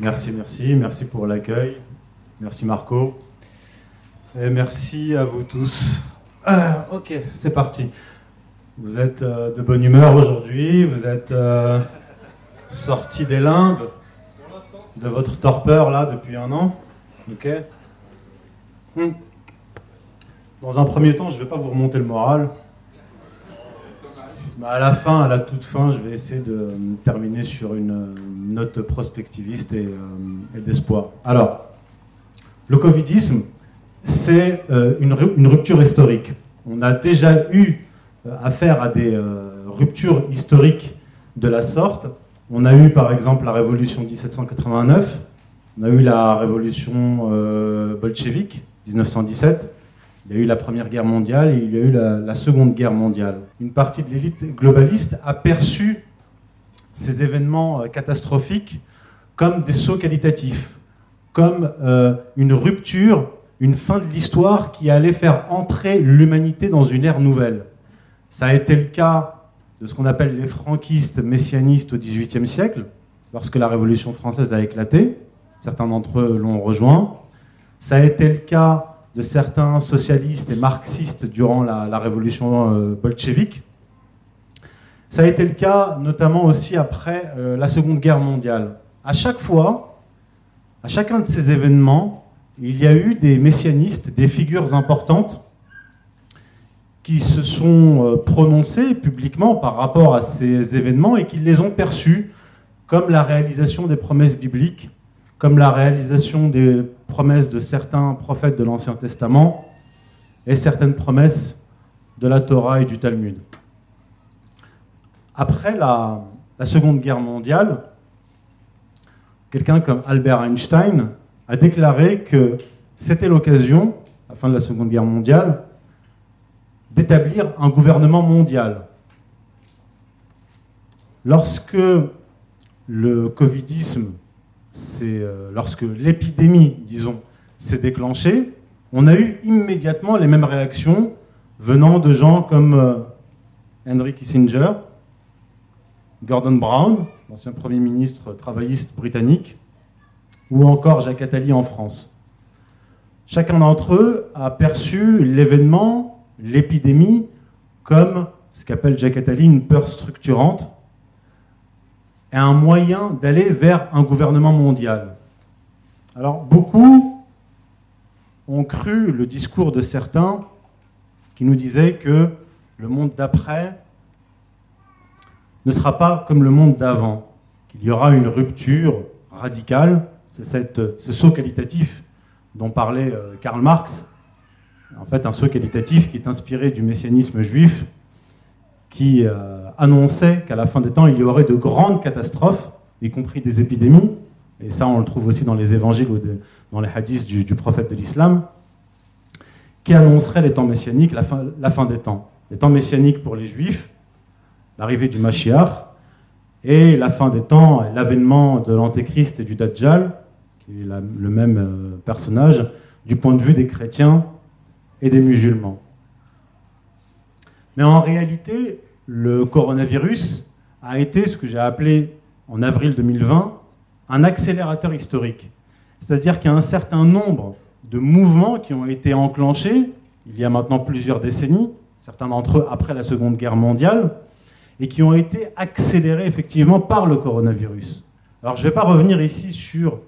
Merci, merci, merci pour l'accueil. Merci Marco. Et merci à vous tous. Ah, ok, c'est parti. Vous êtes euh, de bonne humeur aujourd'hui, vous êtes euh, sortis des limbes de votre torpeur là depuis un an. Ok Hmm. Dans un premier temps, je ne vais pas vous remonter le moral. Mais à la fin, à la toute fin, je vais essayer de terminer sur une euh, note prospectiviste et, euh, et d'espoir. Alors, le Covidisme, c'est euh, une, ru- une rupture historique. On a déjà eu affaire à des ruptures historiques de la sorte. On a eu par exemple la révolution de 1789, on a eu la révolution bolchevique 1917, il y a eu la Première Guerre mondiale et il y a eu la, Seconde Guerre mondiale. Une partie de l'élite globaliste a perçu ces événements euh, catastrophiques comme des sauts qualitatifs, comme euh, une rupture, une fin de l'histoire qui allait faire entrer l'humanité dans une ère nouvelle. Ça a été le cas de ce qu'on appelle les franquistes messianistes au XVIIIe siècle, lorsque la Révolution française a éclaté. Certains d'entre eux l'ont rejoint. Ça a été le cas de certains socialistes et marxistes durant la, Révolution euh, bolchevique. Ça a été le cas notamment aussi après euh, la Seconde Guerre mondiale. À chaque fois, à chacun de ces événements, il y a eu des messianistes, des figures importantes qui se sont euh, prononcées publiquement par rapport à ces événements et qui les ont perçus comme la réalisation des promesses bibliques, comme la réalisation des promesses de certains prophètes de l'Ancien Testament et certaines promesses de la Torah et du Talmud. Après la, Seconde Guerre mondiale, quelqu'un comme Albert Einstein a déclaré que c'était l'occasion, à la fin de la Seconde Guerre mondiale, d'établir un gouvernement mondial. Lorsque le covidisme, c'est euh, lorsque l'épidémie, disons, s'est déclenchée, on a eu immédiatement les mêmes réactions venant de gens comme euh, Henry Kissinger, Gordon Brown, l'ancien Premier ministre travailliste britannique, ou encore Jacques Attali en France. Chacun d'entre eux a perçu l'événement, l'épidémie, comme ce qu'appelle Jacques Attali une peur structurante et un moyen d'aller vers un gouvernement mondial. Alors beaucoup ont cru le discours de certains qui nous disaient que le monde d'après ne sera pas comme le monde d'avant, qu'il y aura une rupture radicale, c'est ce saut qualitatif dont parlait euh, Karl Marx, en fait un saut qualitatif qui est inspiré du messianisme juif, qui euh, annonçait qu'à la fin des temps, il y aurait de grandes catastrophes, y compris des épidémies, et ça on le trouve aussi dans les évangiles ou dans les hadiths du, prophète de l'islam, qui annoncerait les temps messianiques, la fin, des temps. Les temps messianiques pour les juifs, l'arrivée du Mashiach, et la fin des temps, l'avènement de l'Antéchrist et du Dajjal, qui est le même euh, personnage, du point de vue des chrétiens et des musulmans. Mais en réalité, le coronavirus a été ce que j'ai appelé en avril 2020 un accélérateur historique. C'est-à-dire qu'il y a un certain nombre de mouvements qui ont été enclenchés il y a maintenant plusieurs décennies, certains d'entre eux après la Seconde Guerre mondiale, et qui ont été accélérés effectivement par le coronavirus. Alors je ne vais pas revenir ici sur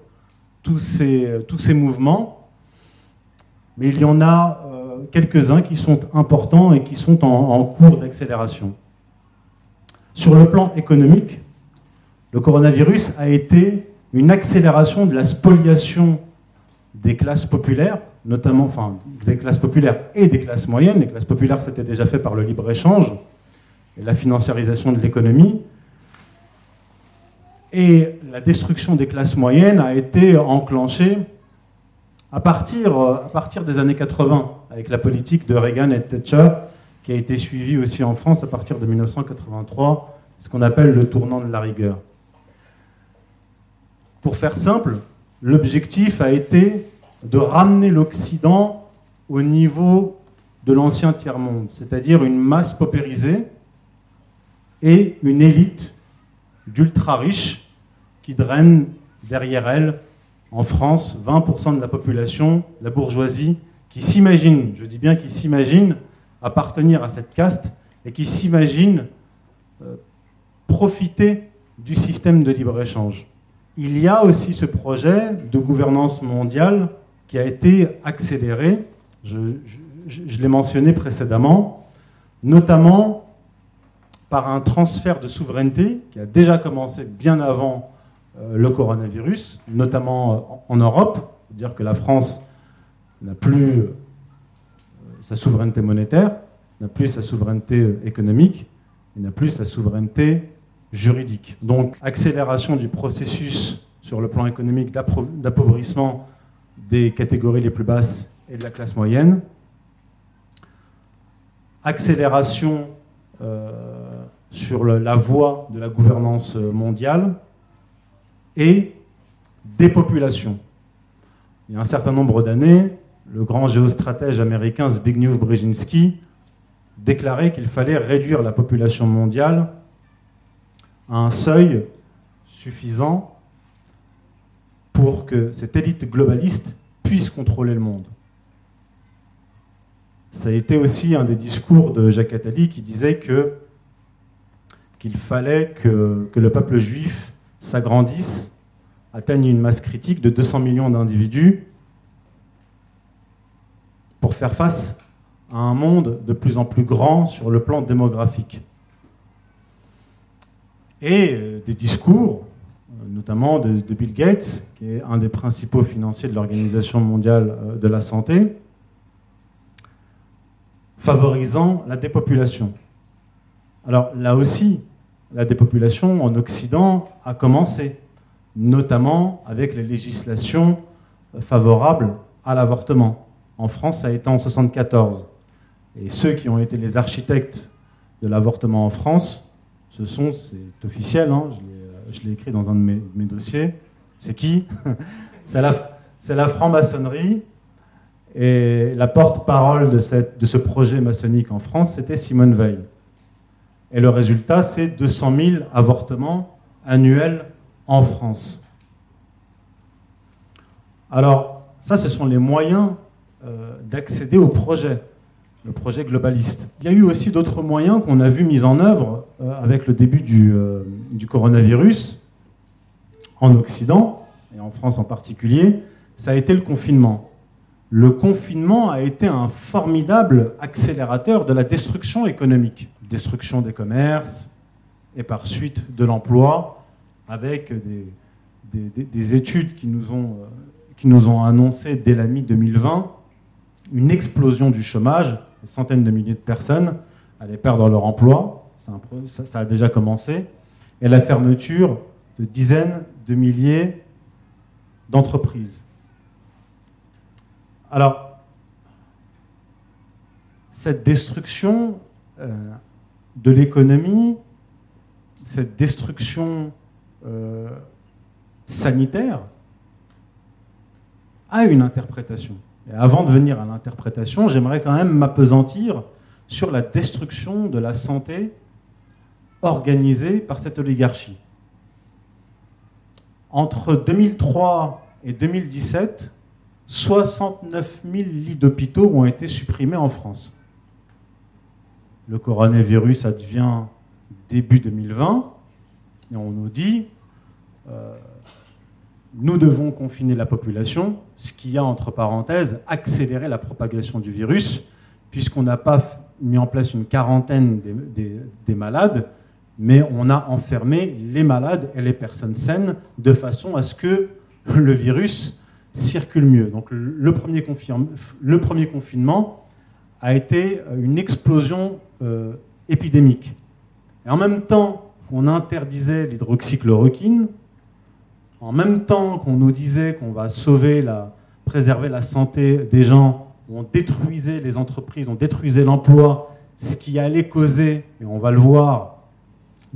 tous ces, tous ces mouvements, mais il y en a quelques-uns qui sont importants et qui sont en, cours d'accélération. Sur le plan économique, le coronavirus a été une accélération de la spoliation des classes populaires, notamment enfin, des classes populaires et des classes moyennes. Les classes populaires, c'était déjà fait par le libre-échange et la financiarisation de l'économie. Et la destruction des classes moyennes a été enclenchée à partir, euh, à partir des années 80, avec la politique de Reagan et Thatcher, qui a été suivie aussi en France à partir de 1983, ce qu'on appelle le tournant de la rigueur. Pour faire simple, l'objectif a été de ramener l'Occident au niveau de l'ancien tiers-monde, c'est-à-dire une masse paupérisée et une élite d'ultra riches qui drainent derrière elle, en France, 20% de la population, la bourgeoisie, qui s'imagine, je dis bien qui s'imagine, appartenir à cette caste et qui s'imagine euh, profiter du système de libre-échange. Il y a aussi ce projet de gouvernance mondiale qui a été accéléré, je, l'ai mentionné précédemment, notamment par un transfert de souveraineté qui a déjà commencé bien avant le coronavirus, notamment en Europe, dire que la France n'a plus euh, sa souveraineté monétaire, n'a plus sa souveraineté euh, économique, et n'a plus sa souveraineté juridique. Donc accélération du processus sur le plan économique d'appauvrissement des catégories les plus basses et de la classe moyenne, accélération sur la voie de la gouvernance mondiale, et dépopulation. Il y a un certain nombre d'années, le grand géostratège américain Zbigniew Brzezinski déclarait qu'il fallait réduire la population mondiale à un seuil suffisant pour que cette élite globaliste puisse contrôler le monde. Ça a été aussi un des discours de Jacques Attali qui disait qu'il fallait que le peuple juif s'agrandissent, atteignent une masse critique de 200 millions d'individus pour faire face à un monde de plus en plus grand sur le plan démographique. Et euh, des discours, euh, notamment de, Bill Gates, qui est un des principaux financiers de l'Organisation mondiale euh, de la santé, favorisant la dépopulation. Alors là aussi, la dépopulation en Occident a commencé, notamment avec les législations favorables à l'avortement. En France, ça a été en 1974. Et ceux qui ont été les architectes de l'avortement en France, ce sont, c'est officiel, hein, je l'ai écrit dans un de mes, dossiers, c'est qui C'est la, franc-maçonnerie. Et la porte-parole de ce projet maçonnique en France, c'était Simone Veil. Et le résultat, c'est 200 000 avortements annuels en France. Alors, ça, ce sont les moyens euh, d'accéder au projet, le projet globaliste. Il y a eu aussi d'autres moyens qu'on a vu mis en œuvre euh, avec le début euh, du, coronavirus en Occident, et en France en particulier, ça a été le confinement. Le confinement a été un formidable accélérateur de la destruction économique destruction des commerces et par suite de l'emploi, avec des, études qui nous, ont, euh, qui annoncé dès la mi-2020 une explosion du chômage, des centaines de milliers de personnes allaient perdre leur emploi, ça, ça a déjà commencé, et la fermeture de dizaines de milliers d'entreprises. Alors, cette destruction euh, de l'économie, cette destruction euh, sanitaire, a une interprétation. Et avant de venir à l'interprétation, j'aimerais quand même m'apesantir sur la destruction de la santé organisée par cette oligarchie. Entre 2003 et 2017, 69 000 lits d'hôpitaux ont été supprimés en France le coronavirus advient début 2020, et on nous dit, euh, nous devons confiner la population, ce qui a, entre parenthèses, accéléré la propagation du virus, puisqu'on n'a pas mis en place une quarantaine des, malades, mais on a enfermé les malades et les personnes saines de façon à ce que le virus circule mieux. Donc le premier, le premier confinement a été une explosion euh, épidémique. Et en même temps qu'on interdisait l'hydroxychloroquine, en même temps qu'on nous disait qu'on va sauver, la, préserver la santé des gens, on détruisait les entreprises, on détruisait l'emploi, ce qui allait causer, et on va le voir,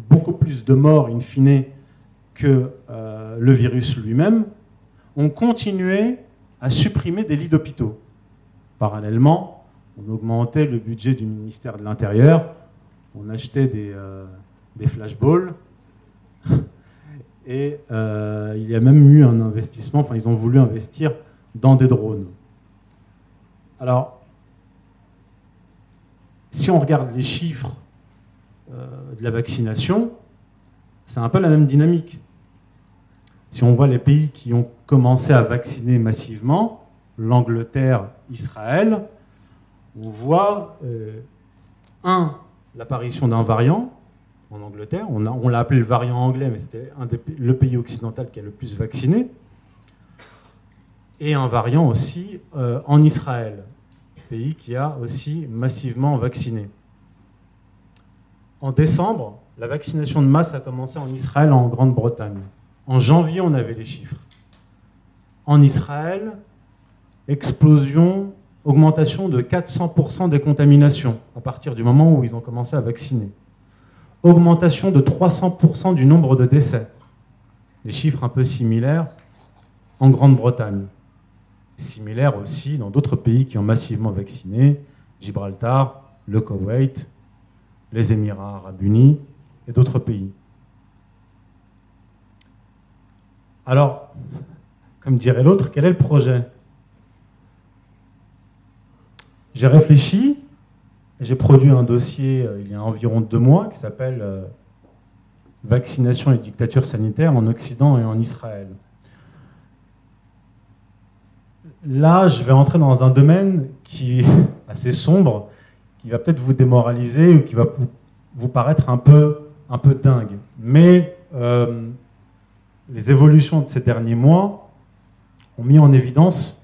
beaucoup plus de morts in fine que euh, le virus lui-même, on continuait à supprimer des lits d'hôpitaux. Parallèlement, on augmentait le budget du ministère de l'Intérieur, on achetait des, euh, flashballs, Et euh, il y a même eu un investissement, enfin ils ont voulu investir dans des drones. Alors, si on regarde les chiffres euh, de la vaccination, c'est un peu la même dynamique. Si on voit les pays qui ont commencé à vacciner massivement, l'Angleterre, Israël, on voit, euh, un, l'apparition d'un variant en Angleterre. On, l'a appelé le variant anglais, mais c'était le pays occidental qui a le plus vacciné. Et un variant aussi euh, en Israël, pays qui a aussi massivement vacciné. En décembre, la vaccination de masse a commencé en Israël, en Grande-Bretagne. En janvier, on avait les chiffres. En Israël, explosion, augmentation de 400% des contaminations à partir du moment où ils ont commencé à vacciner. Augmentation de 300% du nombre de décès. Des chiffres un peu similaires en Grande-Bretagne. Similaires aussi dans d'autres pays qui ont massivement vacciné, Gibraltar, le Koweït, les Émirats arabes unis et d'autres pays. Alors, comme dirait l'autre, quel est le projet? J'ai réfléchi, j'ai produit un dossier euh, il y a environ deux mois qui s'appelle euh, Vaccination et dictature sanitaire en Occident et en Israël. Là, je vais entrer dans un domaine qui est assez sombre, qui va peut-être vous démoraliser ou qui va vous paraître un peu, un peu dingue. Mais euh, les évolutions de ces derniers mois ont mis en évidence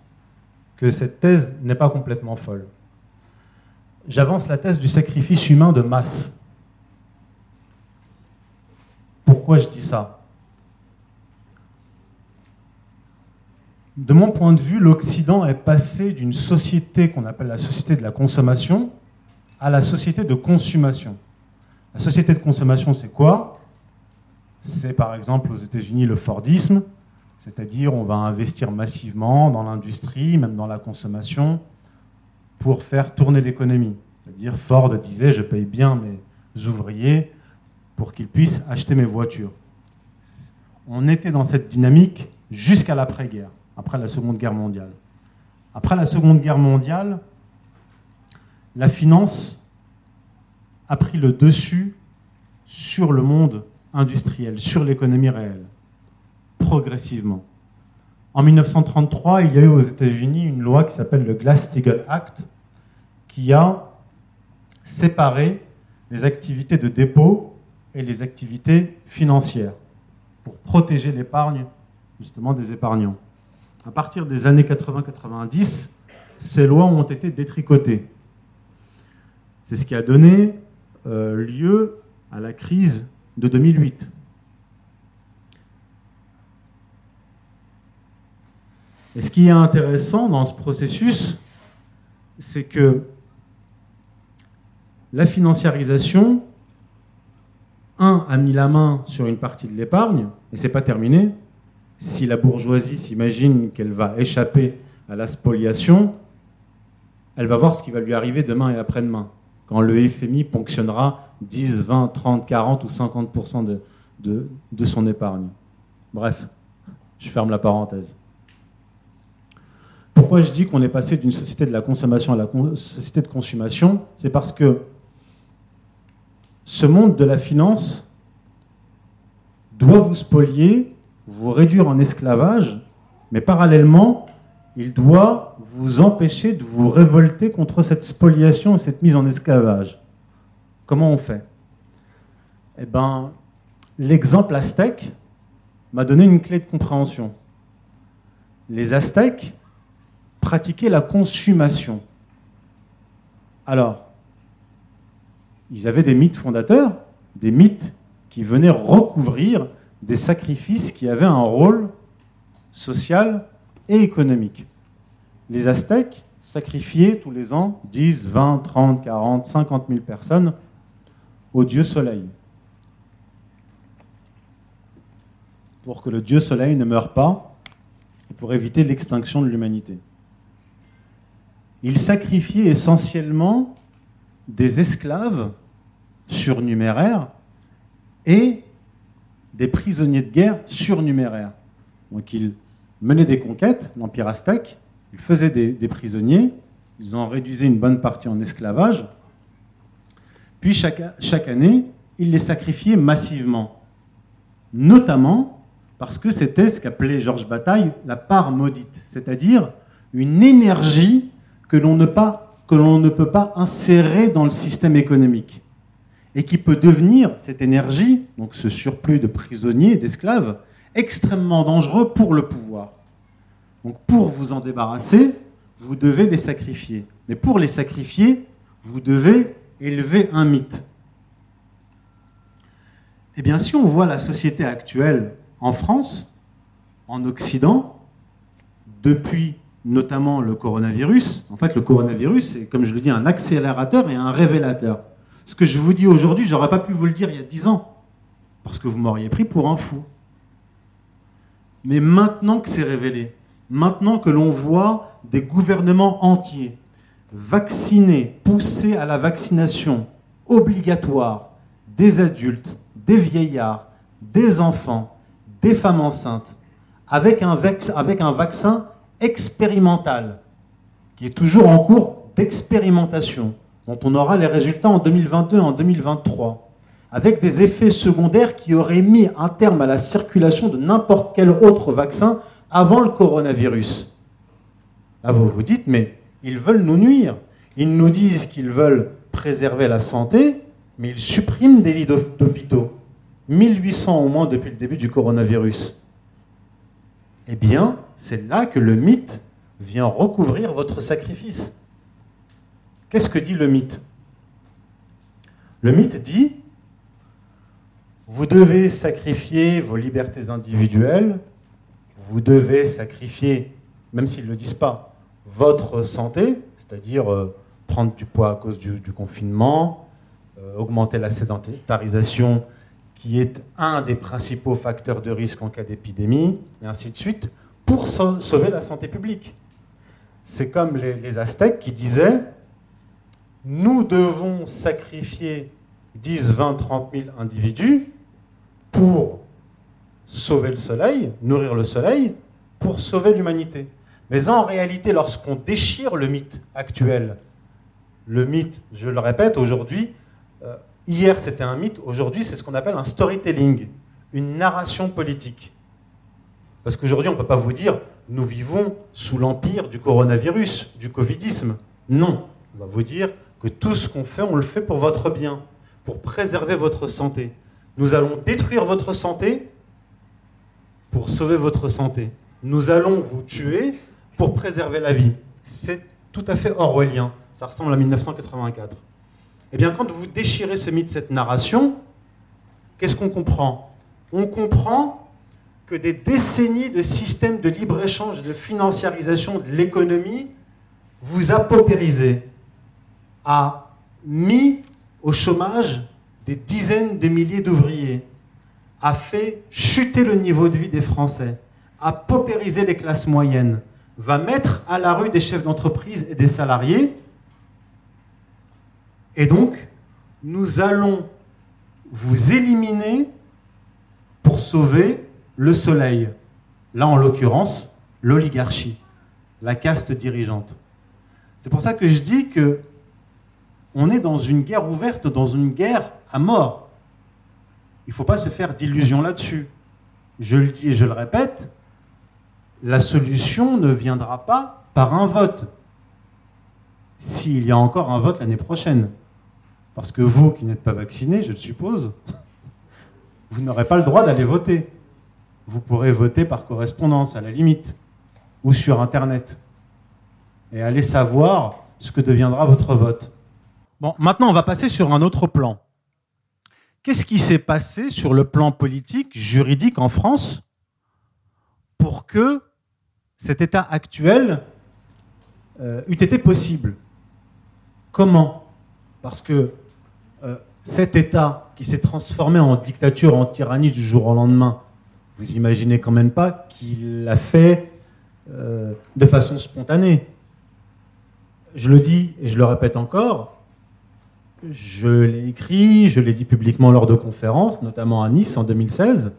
que cette thèse n'est pas complètement folle j'avance la thèse du sacrifice humain de masse. Pourquoi je dis ça? De mon point de vue, l'Occident est passé d'une société qu'on appelle la société de la consommation à la société de consommation. La société de consommation, c'est quoi? C'est par exemple aux États-Unis le Fordisme, c'est-à-dire on va investir massivement dans l'industrie, même dans la consommation, pour faire tourner l'économie. C'est-à-dire Ford disait je paye bien mes ouvriers pour qu'ils puissent acheter mes voitures. On était dans cette dynamique jusqu'à l'après-guerre, après la Seconde Guerre mondiale. Après la Seconde Guerre mondiale, la finance a pris le dessus sur le monde industriel, sur l'économie réelle, progressivement. En 1933, il y a eu aux États-Unis une loi qui s'appelle le Glass-Steagall Act, qui a séparé les activités de dépôt et les activités financières pour protéger l'épargne justement des épargnants. À partir des années 80-90, ces lois ont été détricotées. C'est ce qui a donné euh, lieu à la crise de 2008. Et ce qui est intéressant dans ce processus, c'est que la financiarisation, un, a mis la main sur une partie de l'épargne, et c'est pas terminé. Si la bourgeoisie s'imagine qu'elle va échapper à la spoliation, elle va voir ce qui va lui arriver demain et après-demain, quand le FMI ponctionnera 10, 20, 30, 40 ou 50% de, de, de son épargne. Bref, je ferme la parenthèse. Pourquoi je dis qu'on est passé d'une société de la consommation à la société de consommation C'est parce que ce monde de la finance doit vous spolier, vous réduire en esclavage, mais parallèlement, il doit vous empêcher de vous révolter contre cette spoliation et cette mise en esclavage. Comment on fait? Eh bien, l'exemple aztèque m'a donné une clé de compréhension. Les aztèques pratiquaient la consommation. Alors, ils avaient des mythes fondateurs, des mythes qui venaient recouvrir des sacrifices qui avaient un rôle social et économique. Les Aztèques sacrifiaient tous les ans 10, 20, 30, 40, 50 000 personnes au dieu soleil. Pour que le dieu soleil ne meure pas et pour éviter l'extinction de l'humanité. Ils sacrifiaient essentiellement des esclaves surnuméraires et des prisonniers de guerre surnuméraires. Donc ils menaient des conquêtes, l'Empire aztèque, ils faisaient des, prisonniers, ils en réduisaient une bonne partie en esclavage, puis chaque, chaque année, ils les sacrifiaient massivement, notamment parce que c'était ce qu'appelait Georges Bataille la part maudite, c'est-à-dire une énergie que l'on ne, peut pas insérer dans le système économique et qui peut devenir, cette énergie, donc ce surplus de prisonniers d'esclaves, extrêmement dangereux pour le pouvoir. Donc pour vous en débarrasser, vous devez les sacrifier. Mais pour les sacrifier, vous devez élever un mythe. Eh bien, si on voit la société actuelle en France, en Occident, depuis notamment le coronavirus, en fait, le coronavirus, c'est, comme je le dis, un accélérateur et un révélateur. Ce que je vous dis aujourd'hui, j'aurais pas pu vous le dire il y a dix ans, parce que vous m'auriez pris pour un fou. Mais maintenant que c'est révélé, maintenant que l'on voit des gouvernements entiers vaccinés, poussés à la vaccination obligatoire des adultes, des vieillards, des enfants, des femmes enceintes, avec un, avec un vaccin expérimental, qui est toujours en cours d'expérimentation, dont on aura les résultats en 2022 et en 2023, avec des effets secondaires qui auraient mis un terme à la circulation de n'importe quel autre vaccin avant le coronavirus. Là, vous vous dites, mais ils veulent nous nuire. Ils nous disent qu'ils veulent préserver la santé, mais ils suppriment des lits d'hôpitaux. 1800 au moins depuis le début du coronavirus. Eh bien, c'est là que le mythe vient recouvrir votre sacrifice. Qu'est-ce que dit le mythe? Le mythe dit, vous devez sacrifier vos libertés individuelles, vous devez sacrifier, même s'ils ne le disent pas, votre santé, c'est-à-dire euh, prendre du poids à cause du, confinement, euh, augmenter la sédentarisation qui est un des principaux facteurs de risque en cas d'épidémie, et ainsi de suite, pour sauver la santé publique. C'est comme les, Aztèques qui disaient, nous devons sacrifier 10, 20, 30 000 individus pour sauver le soleil, nourrir le soleil, pour sauver l'humanité. Mais en réalité, lorsqu'on déchire le mythe actuel, le mythe, je le répète, aujourd'hui, euh, Hier, c'était un mythe. Aujourd'hui, c'est ce qu'on appelle un storytelling, une narration politique. Parce qu'aujourd'hui, on ne peut pas vous dire, nous vivons sous l'empire du coronavirus, du covidisme. Non, on va vous dire que tout ce qu'on fait, on le fait pour votre bien, pour préserver votre santé. Nous allons détruire votre santé pour sauver votre santé. Nous allons vous tuer pour préserver la vie. C'est tout à fait orwellien. Ça ressemble à 1984. Eh bien, quand vous déchirez ce mythe, cette narration, qu'est-ce qu'on comprend? On comprend que des décennies de systèmes de libre-échange et de financiarisation de l'économie vous a paupérisé, a mis au chômage des dizaines de milliers d'ouvriers, a fait chuter le niveau de vie des Français, a paupérisé les classes moyennes, va mettre à la rue des chefs d'entreprise et des salariés, et donc, nous allons vous éliminer pour sauver le soleil. Là, en l'occurrence, l'oligarchie, la caste dirigeante. C'est pour ça que je dis que on est dans une guerre ouverte, dans une guerre à mort. Il ne faut pas se faire d'illusions là-dessus. Je le dis et je le répète, la solution ne viendra pas par un vote. S'il y a encore un vote l'année prochaine. Parce que vous qui n'êtes pas vacciné, je le suppose, vous n'aurez pas le droit d'aller voter. Vous pourrez voter par correspondance, à la limite, ou sur Internet. Et aller savoir ce que deviendra votre vote. Bon, maintenant, on va passer sur un autre plan. Qu'est-ce qui s'est passé sur le plan politique, juridique en France pour que cet état actuel euh, eût été possible? Comment? Parce que euh, cet État qui s'est transformé en dictature, en tyrannie du jour au lendemain, vous imaginez quand même pas qu'il l'a fait euh, de façon spontanée. Je le dis et je le répète encore, je l'ai écrit, je l'ai dit publiquement lors de conférences, notamment à Nice en 2016.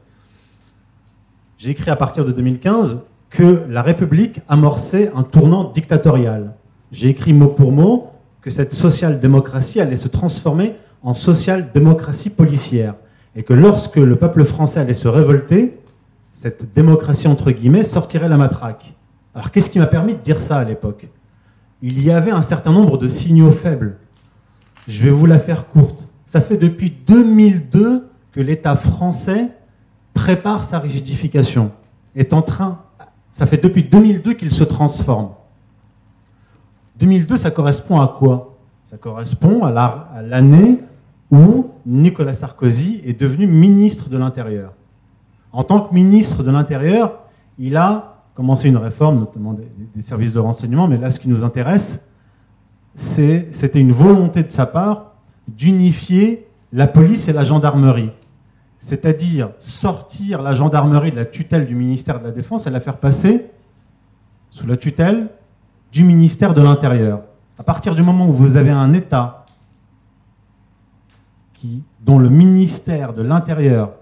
j'ai écrit à partir de 2015 que la République amorçait un tournant dictatorial. J'ai écrit mot pour mot que cette social-démocratie allait se transformer en social-démocratie policière. Et que lorsque le peuple français allait se révolter, cette démocratie entre guillemets sortirait la matraque. Alors qu'est-ce qui m'a permis de dire ça à l'époque? Il y avait un certain nombre de signaux faibles. Je vais vous la faire courte. Ça fait depuis 2002 que l'État français prépare sa rigidification. Est en train, ça fait depuis 2002 qu'il se transforme. 2002, ça correspond à quoi? Ça correspond à l'année où Nicolas Sarkozy est devenu ministre de l'Intérieur. En tant que ministre de l'Intérieur, il a commencé une réforme, notamment des, services de renseignement, mais là, ce qui nous intéresse, c'était une volonté de sa part d'unifier la police et la gendarmerie. C'est-à-dire sortir la gendarmerie de la tutelle du ministère de la Défense et la faire passer sous la tutelle du ministère de l'Intérieur. À partir du moment où vous avez un État dont le ministère de l'Intérieur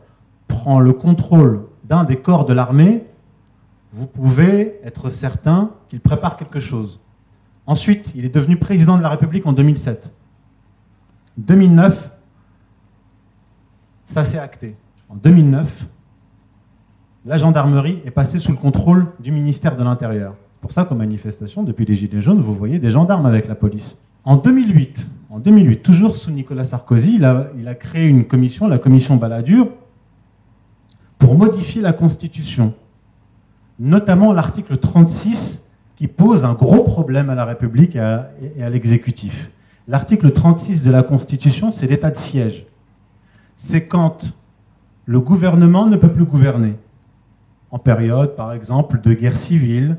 prend le contrôle d'un des corps de l'armée, vous pouvez être certain qu'il prépare quelque chose. Ensuite, il est devenu président de la République en 2007. 2009, ça s'est acté. En 2009, la gendarmerie est passée sous le contrôle du ministère de l'Intérieur pour ça qu'en manifestation, depuis les Gilets jaunes, vous voyez des gendarmes avec la police. En 2008, en 2008 toujours sous Nicolas Sarkozy, il a, il a créé une commission, la commission Balladur, pour modifier la Constitution, notamment l'article 36 qui pose un gros problème à la République et à, l'exécutif. L'article 36 de la Constitution, c'est l'état de siège. C'est quand le gouvernement ne peut plus gouverner. En période, par exemple, de guerre civile,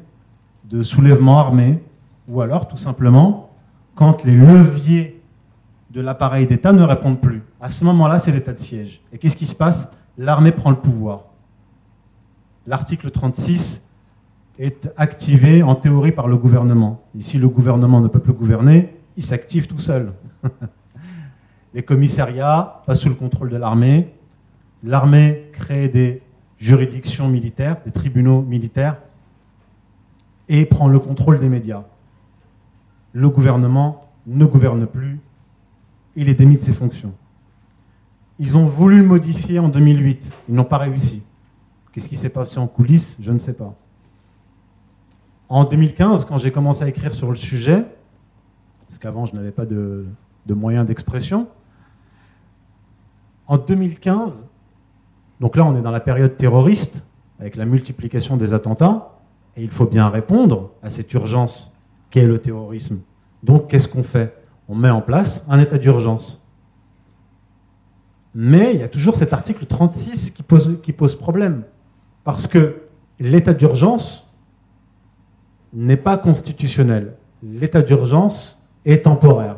de soulèvement armé, ou alors tout simplement quand les leviers de l'appareil d'État ne répondent plus. À ce moment-là, c'est l'état de siège. Et qu'est-ce qui se passe? L'armée prend le pouvoir. L'article 36 est activé en théorie par le gouvernement. Et si le gouvernement ne peut plus gouverner, il s'active tout seul. les commissariats passent sous le contrôle de l'armée. L'armée crée des juridictions militaires, des tribunaux militaires et prend le contrôle des médias. Le gouvernement ne gouverne plus, il est démis de ses fonctions. Ils ont voulu le modifier en 2008, ils n'ont pas réussi. Qu'est-ce qui s'est passé en coulisses Je ne sais pas. En 2015, quand j'ai commencé à écrire sur le sujet, parce qu'avant je n'avais pas de, moyens d'expression, en 2015, donc là on est dans la période terroriste, avec la multiplication des attentats, et il faut bien répondre à cette urgence qu'est le terrorisme. Donc qu'est-ce qu'on fait? On met en place un état d'urgence. Mais il y a toujours cet article 36 qui pose, problème. Parce que l'état d'urgence n'est pas constitutionnel. L'état d'urgence est temporaire.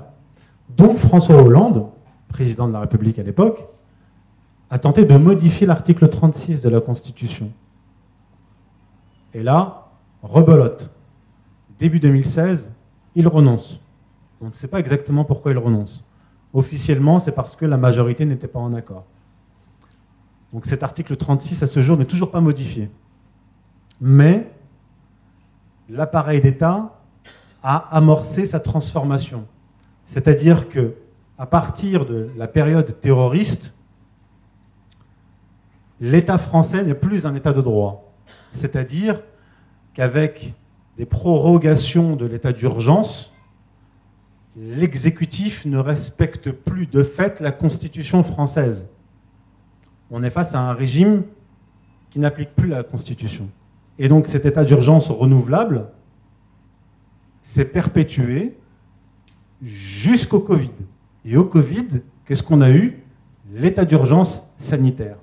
Donc François Hollande, président de la République à l'époque, a tenté de modifier l'article 36 de la Constitution. Et là, rebelote. Début 2016, il renonce. On ne sait pas exactement pourquoi il renonce. Officiellement, c'est parce que la majorité n'était pas en accord. Donc cet article 36, à ce jour, n'est toujours pas modifié. Mais l'appareil d'État a amorcé sa transformation. C'est-à-dire que à partir de la période terroriste, l'État français n'est plus un État de droit. C'est-à-dire qu'avec des prorogations de l'état d'urgence, l'exécutif ne respecte plus de fait la Constitution française. On est face à un régime qui n'applique plus la Constitution. Et donc cet état d'urgence renouvelable s'est perpétué jusqu'au Covid. Et au Covid, qu'est-ce qu'on a eu? L'état d'urgence sanitaire.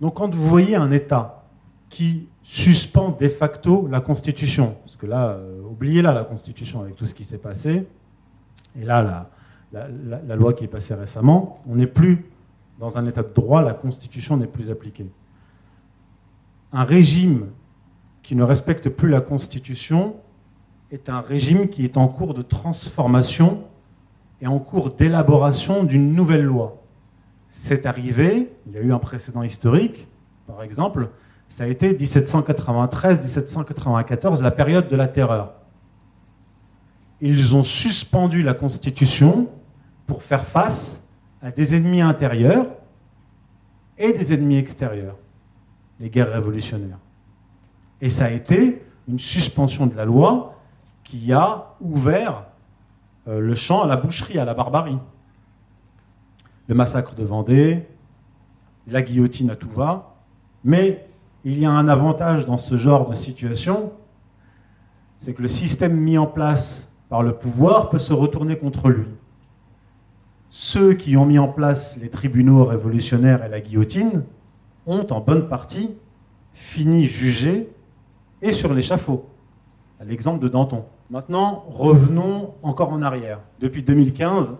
Donc quand vous voyez un État qui suspend de facto la Constitution. Parce que là, euh, oubliez là la Constitution avec tout ce qui s'est passé. Et là, la, loi qui est passée récemment, on n'est plus dans un état de droit, la Constitution n'est plus appliquée. Un régime qui ne respecte plus la Constitution est un régime qui est en cours de transformation et en cours d'élaboration d'une nouvelle loi. c'est arrivé, il y a eu un précédent historique, par exemple, ça a été 1793-1794, la période de la terreur. Ils ont suspendu la Constitution pour faire face à des ennemis intérieurs et des ennemis extérieurs, les guerres révolutionnaires. Et ça a été une suspension de la loi qui a ouvert euh, le champ à la boucherie, à la barbarie. Le massacre de Vendée, la guillotine à tout va, mais il y a un avantage dans ce genre de situation, c'est que le système mis en place par le pouvoir peut se retourner contre lui. Ceux qui ont mis en place les tribunaux révolutionnaires et la guillotine ont en bonne partie fini jugés et sur l'échafaud, à l'exemple de Danton. Maintenant, revenons encore en arrière. Depuis 2015,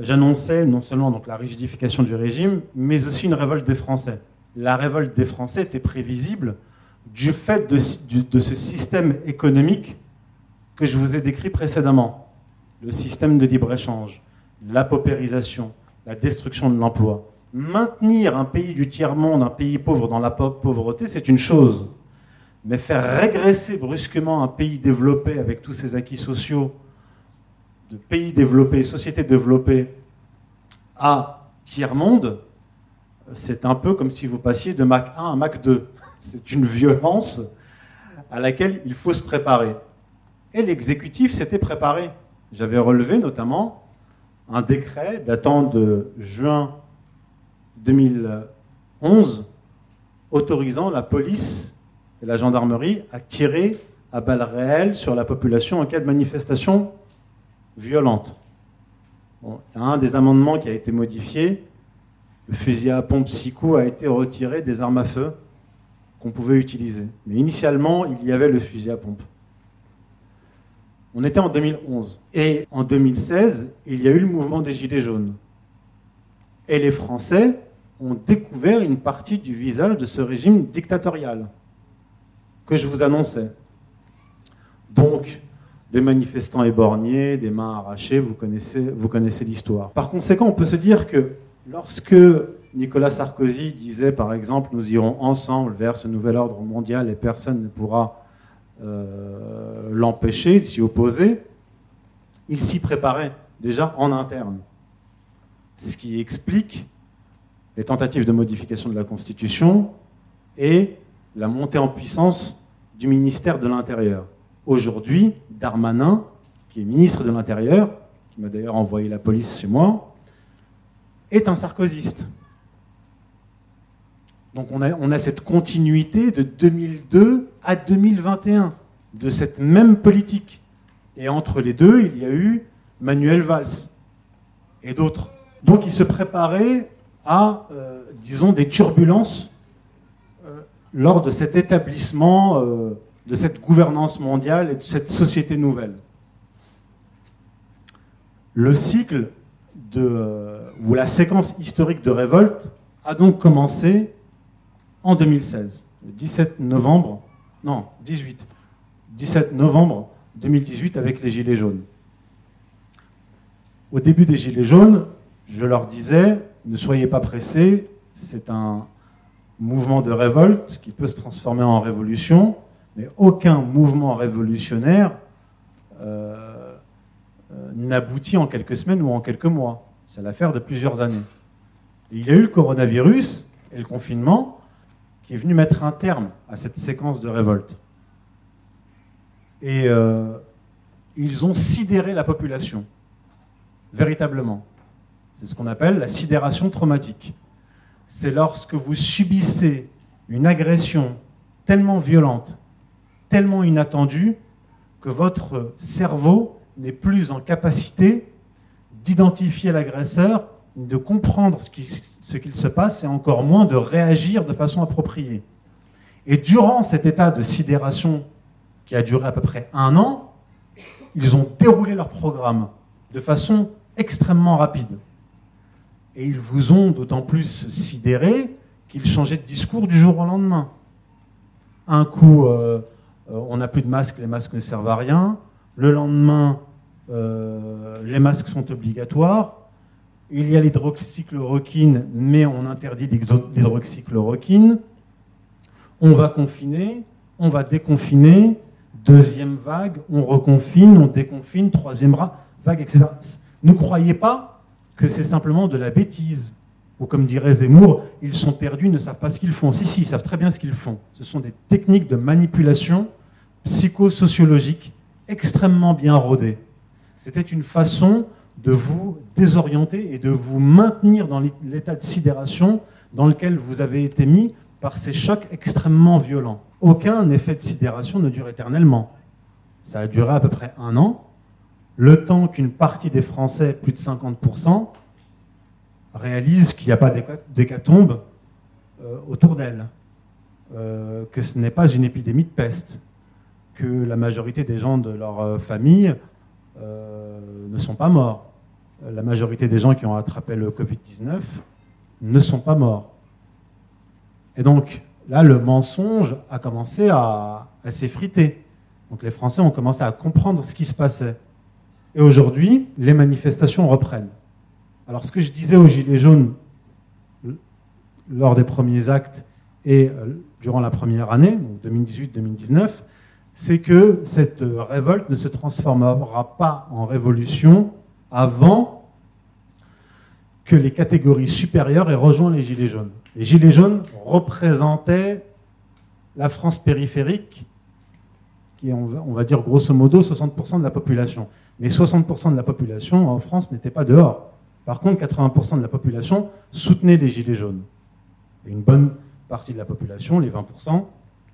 j'annonçais non seulement la rigidification du régime, mais aussi une révolte des Français. La révolte des Français était prévisible du fait de, ce système économique que je vous ai décrit précédemment. Le système de libre-échange, la paupérisation, la destruction de l'emploi. Maintenir un pays du tiers-monde, un pays pauvre dans la pauvreté, c'est une chose. Mais faire régresser brusquement un pays développé avec tous ses acquis sociaux, de pays développés, sociétés développées, à tiers-monde, c'est un peu comme si vous passiez de Mac 1 à Mac 2. C'est une violence à laquelle il faut se préparer. Et l'exécutif s'était préparé. J'avais relevé notamment un décret datant de juin 2011 autorisant la police et la gendarmerie à tirer à balles réelles sur la population en cas de manifestation violente. un des amendements qui a été modifié, le fusil à pompe SICO a été retiré des armes à feu qu'on pouvait utiliser. Mais initialement, il y avait le fusil à pompe. On était en 2011. Et en 2016, il y a eu le mouvement des Gilets jaunes. Et les Français ont découvert une partie du visage de ce régime dictatorial que je vous annonçais. Donc, des manifestants éborgnés, des mains arrachées, vous connaissez l'histoire. Par conséquent, on peut se dire que lorsque Nicolas Sarkozy disait, par exemple, nous irons ensemble vers ce nouvel ordre mondial et personne ne pourra euh, l'empêcher, s'y opposer, il s'y préparait déjà en interne. Ce qui explique les tentatives de modification de la Constitution et la montée en puissance du ministère de l'Intérieur. Aujourd'hui, Darmanin, qui est ministre de l'Intérieur, qui m'a d'ailleurs envoyé la police chez moi, est un sarkozyste. Donc on a, on a, cette continuité de 2002 à 2021 de cette même politique. Et entre les deux, il y a eu Manuel Valls et d'autres. Donc il se préparait à, euh, disons, des turbulences euh, lors de cet établissement, euh, de cette gouvernance mondiale et de cette société nouvelle. Le cycle de, ou la séquence historique de révolte a donc commencé en 2016, le 17 novembre, non, 18, 17 novembre 2018 avec les Gilets jaunes. Au début des Gilets jaunes, je leur disais, ne soyez pas pressés, c'est un mouvement de révolte qui peut se transformer en révolution, mais aucun mouvement révolutionnaire euh, euh, n'aboutit en quelques semaines ou en quelques mois. C'est l'affaire de plusieurs années. il y a eu le coronavirus et le confinement qui est venu mettre un terme à cette séquence de révolte. Et euh, ils ont sidéré la population, véritablement. C'est ce qu'on appelle la sidération traumatique. C'est lorsque vous subissez une agression tellement violente, tellement inattendue, que votre cerveau n'est plus en capacité d'identifier l'agresseur, de comprendre ce qu'il se passe et encore moins de réagir de façon appropriée. Et durant cet état de sidération qui a duré à peu près un an, ils ont déroulé leur programme de façon extrêmement rapide. Et ils vous ont d'autant plus sidéré qu'ils changeaient de discours du jour au lendemain. Un coup, euh, euh, on n'a plus de masques, les masques ne servent à rien. Le lendemain, euh, les masques sont obligatoires. il y a l'hydroxychloroquine, mais on interdit l'hydroxychloroquine. On va confiner, on va déconfiner, deuxième vague, on reconfine, on déconfine, troisième vague, etc. Ne croyez pas que c'est simplement de la bêtise. Ou comme dirait Zemmour, ils sont perdus, ne savent pas ce qu'ils font. Si, si, ils savent très bien ce qu'ils font. Ce sont des techniques de manipulation psychosociologique extrêmement bien rodées. C'était une façon de vous désorienter et de vous maintenir dans l'état de sidération dans lequel vous avez été mis par ces chocs extrêmement violents. Aucun effet de sidération ne dure éternellement. Ça a duré à peu près un an, le temps qu'une partie des Français, plus de 50%, réalise qu'il n'y a pas d'hécatombe euh, autour d'elle, euh, que ce n'est pas une épidémie de peste, que la majorité des gens de leur euh, famille ne sont pas morts, la majorité des gens qui ont attrapé le Covid-19 ne sont pas morts. Et donc, là, le mensonge a commencé à, s'effriter. Donc, les Français ont commencé à comprendre ce qui se passait. Et aujourd'hui, les manifestations reprennent. Alors, ce que je disais aux Gilets jaunes lors des premiers actes et euh, durant la première année, 2018-2019, c'est que cette révolte ne se transformera pas en révolution avant que les catégories supérieures aient rejoint les Gilets jaunes. Les Gilets jaunes représentaient la France périphérique, qui est, on va dire grosso modo, 60% de la population. Mais 60% de la population en France n'était pas dehors. Par contre, 80% de la population soutenait les Gilets jaunes. Et une bonne partie de la population, les 20%,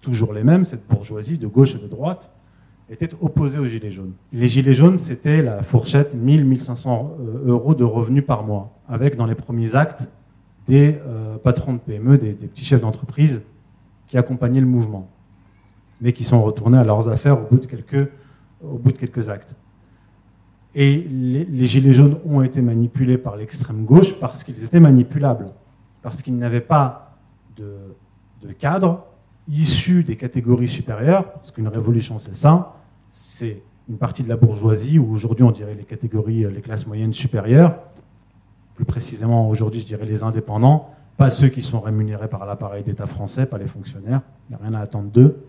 toujours les mêmes, cette bourgeoisie de gauche et de droite, étaient opposés aux Gilets jaunes. Les Gilets jaunes, c'était la fourchette 1000-1500 euh, euros de revenus par mois, avec dans les premiers actes des euh, patrons de PME, des, petits chefs d'entreprise qui accompagnaient le mouvement, mais qui sont retournés à leurs affaires au bout de quelques, actes. Et les, Gilets jaunes ont été manipulés par l'extrême gauche parce qu'ils étaient manipulables, parce qu'ils n'avaient pas de cadre issus des catégories supérieures, parce qu'une révolution c'est ça, c'est une partie de la bourgeoisie, ou aujourd'hui on dirait les catégories, euh, les classes moyennes supérieures, plus précisément aujourd'hui je dirais les indépendants, pas ceux qui sont rémunérés par l'appareil d'État français, pas les fonctionnaires, il n'y a rien à attendre d'eux,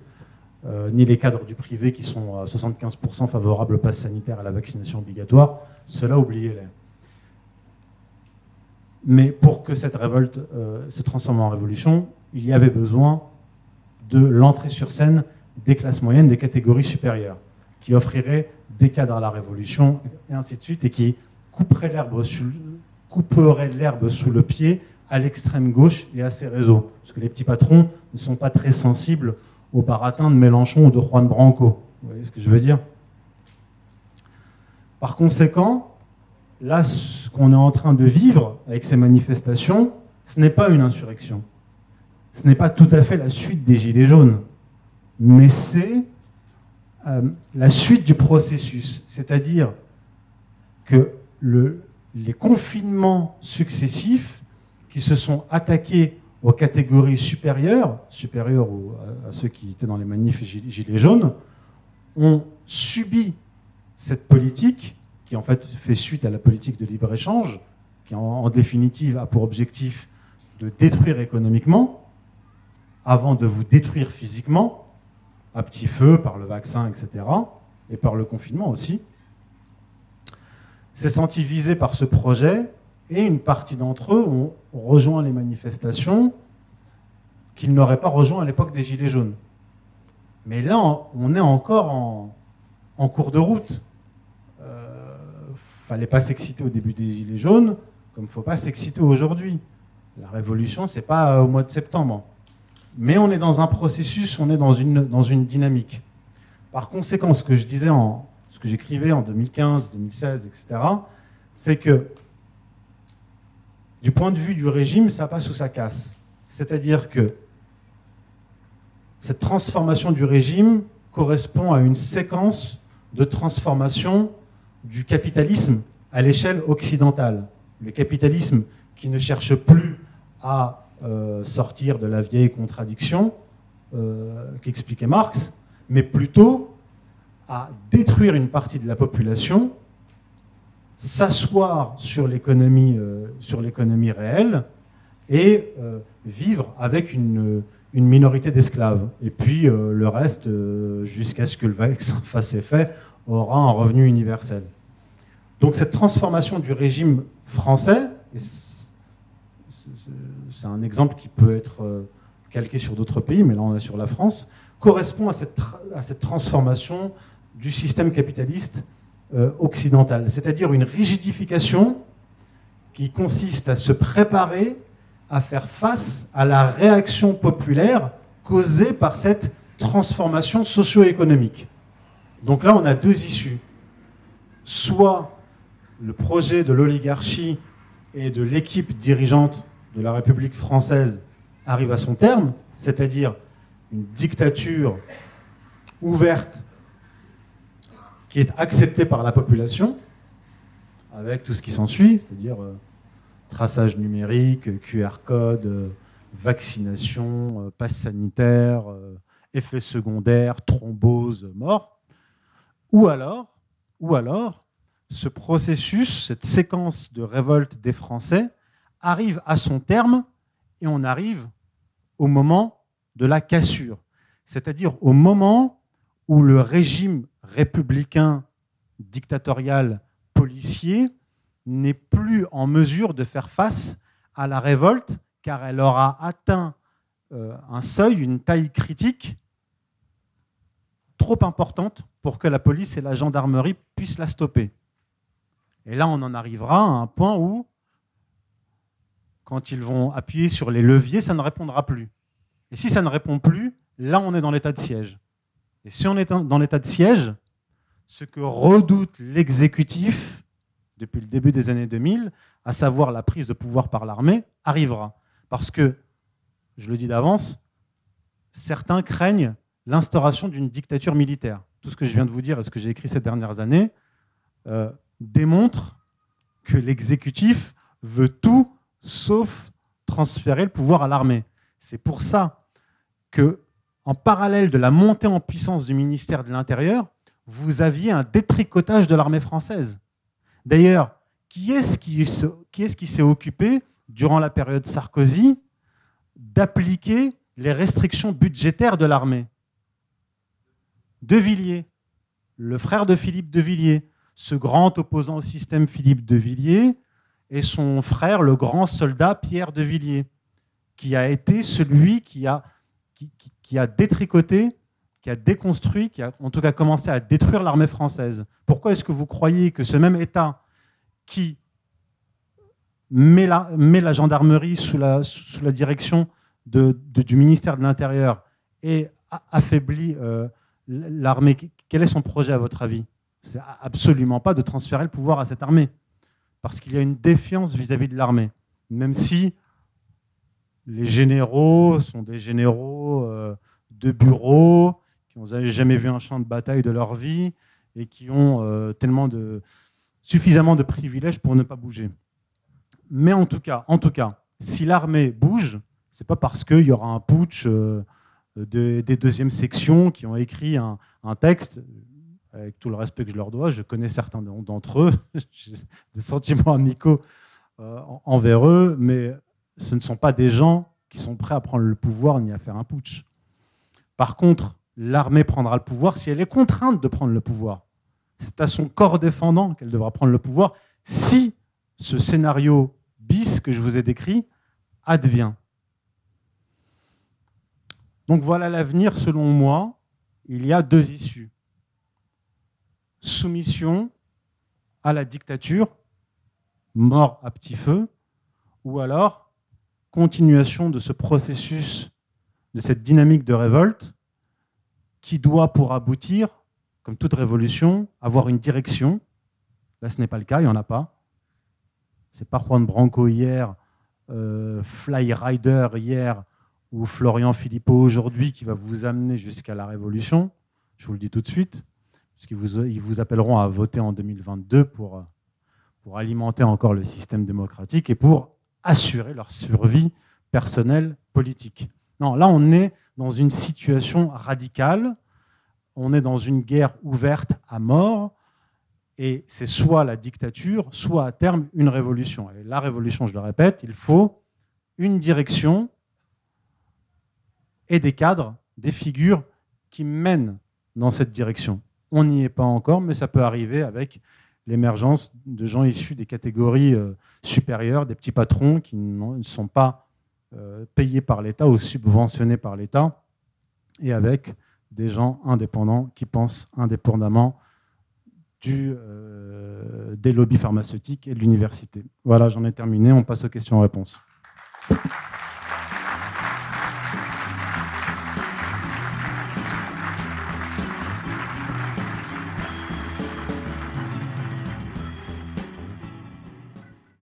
euh, ni les cadres du privé qui sont à 75% favorables au pass sanitaire et à la vaccination obligatoire, cela oubliez-les. Mais pour que cette révolte euh, se transforme en révolution, il y avait besoin de l'entrée sur scène des classes moyennes, des catégories supérieures qui offrirait des cadres à la Révolution, et ainsi de suite, et qui couperait l'herbe sous, l'herbe sous le pied à l'extrême gauche et à ses réseaux. Parce que les petits patrons ne sont pas très sensibles au baratin de Mélenchon ou de Juan Branco. Vous voyez ce que je veux dire? Par conséquent, là, ce qu'on est en train de vivre avec ces manifestations, ce n'est pas une insurrection. Ce n'est pas tout à fait la suite des Gilets jaunes, mais c'est euh, la suite du processus, c'est-à-dire que les confinements successifs qui se sont attaqués aux catégories supérieures, supérieures à, ceux qui étaient dans les manifs gilets jaunes, ont subi cette politique qui en fait fait suite à la politique de libre-échange, qui en définitive a pour objectif de détruire économiquement, avant de vous détruire physiquement, à petit feu, par le vaccin, etc., et par le confinement aussi, s'est senti visé par ce projet et une partie d'entre eux ont rejoint les manifestations qu'ils n'auraient pas rejoint à l'époque des Gilets jaunes. Mais là, on est encore en, cours de route. Il euh, fallait pas s'exciter au début des Gilets jaunes, comme ne faut pas s'exciter aujourd'hui. La révolution, c'est pas au mois de septembre. Mais on est dans un processus, on est dans une, dans une dynamique. Par conséquent, ce que je disais, en, ce que j'écrivais en 2015, 2016, etc., c'est que du point de vue du régime, ça passe ou ça casse. C'est-à-dire que cette transformation du régime correspond à une séquence de transformation du capitalisme à l'échelle occidentale. Le capitalisme qui ne cherche plus à euh, sortir de la vieille contradiction euh, qu'expliquait Marx, mais plutôt à détruire une partie de la population s'asseoir sur l'économie euh, sur l'économie réelle et vivre avec une, une minorité d'esclaves. Et puis le reste, jusqu'à ce que le vaccin fasse effet, aura un revenu universel. Donc cette transformation du régime français, c'est un exemple qui peut être calqué sur d'autres pays, mais là on est sur la France, correspond à cette, transformation du système capitaliste euh, occidentale, c'est-à-dire une rigidification qui consiste à se préparer à faire face à la réaction populaire causée par cette transformation socio-économique. Donc là, on a deux issues. Soit le projet de l'oligarchie et de l'équipe dirigeante de la République française arrive à son terme, c'est-à-dire une dictature ouverte qui est accepté par la population, avec tout ce qui s'ensuit, c'est-à-dire euh, traçage numérique, QR code, euh, vaccination, euh, passe sanitaire, effets secondaires, thrombose, mort. Ou alors, ou alors, ce processus, cette séquence de révolte des Français arrive à son terme et on arrive au moment de la cassure, c'est-à-dire au moment où le régime républicain, dictatorial, policier n'est plus en mesure de faire face à la révolte car elle aura atteint euh, un seuil, une taille critique trop importante pour que la police et la gendarmerie puissent la stopper. Et là, on en arrivera à un point où, quand ils vont appuyer sur les leviers, ça ne répondra plus. Et si ça ne répond plus, là, on est dans l'état de siège. Et si on est dans l'état de siège, ce que redoute l'exécutif depuis le début des années 2000, à savoir la prise de pouvoir par l'armée, arrivera. Parce que, je le dis d'avance, certains craignent l'instauration d'une dictature militaire. Tout ce que je viens de vous dire et ce que j'ai écrit ces dernières années euh, démontre que l'exécutif veut tout sauf transférer le pouvoir à l'armée. C'est pour ça que en parallèle de la montée en puissance du ministère de l'Intérieur, vous aviez un détricotage de l'armée française. D'ailleurs, qui est-ce qui s'est occupé, durant la période Sarkozy, d'appliquer les restrictions budgétaires de l'armée? De Villiers, le frère de Philippe de Villiers, ce grand opposant au système Philippe de Villiers, et son frère, le grand soldat Pierre de Villiers, qui a été celui qui a détricoté, qui a déconstruit, qui a en tout cas commencé à détruire l'armée française. Pourquoi est-ce que vous croyez que ce même État qui met la, met la gendarmerie sous la, sous la direction du ministère de l'Intérieur et affaiblit euh, l'armée, quel est son projet à votre avis? C'est absolument pas de transférer le pouvoir à cette armée, parce qu'il y a une défiance vis-à-vis -vis de l'armée, même si les généraux sont des généraux euh, de bureau, qui n'ont jamais vu un champ de bataille de leur vie et qui ont euh, tellement de, suffisamment de privilèges pour ne pas bouger. Mais en tout cas, en tout cas si l'armée bouge, c'est pas parce qu'il y aura un putsch euh, des deuxièmes sections qui ont écrit un, texte, avec tout le respect que je leur dois, je connais certains d'entre eux, j'ai des sentiments amicaux envers eux, mais ce ne sont pas des gens qui sont prêts à prendre le pouvoir ni à faire un putsch. Par contre, l'armée prendra le pouvoir si elle est contrainte de prendre le pouvoir. C'est à son corps défendant qu'elle devra prendre le pouvoir si ce scénario bis que je vous ai décrit advient. Donc voilà l'avenir, selon moi, il y a deux issues. Soumission à la dictature, mort à petit feu, ou alors continuation de ce processus, de cette dynamique de révolte, qui doit, pour aboutir, comme toute révolution, avoir une direction. Là, ce n'est pas le cas, il n'y en a pas. C'est pas Juan Branco hier, euh, Fly Rider hier, ou Florian Philippot aujourd'hui qui va vous amener jusqu'à la révolution. Je vous le dis tout de suite, puisqu'ils vous, ils vous appelleront à voter en 2022 pour, pour alimenter encore le système démocratique et pour assurer leur survie personnelle politique. Non, là, on est dans une situation radicale, on est dans une guerre ouverte à mort, Et c'est soit la dictature, soit à terme une révolution. Et la révolution, je le répète, il faut une direction et des cadres, des figures qui mènent dans cette direction. On n'y est pas encore, mais ça peut arriver avec l'émergence de gens issus des catégories euh, supérieures, des petits patrons qui ne sont pas euh, payés par l'État ou subventionnés par l'État, et avec des gens indépendants qui pensent indépendamment euh, des lobbies pharmaceutiques et de l'université. Voilà, j'en ai terminé. On passe aux questions-réponses.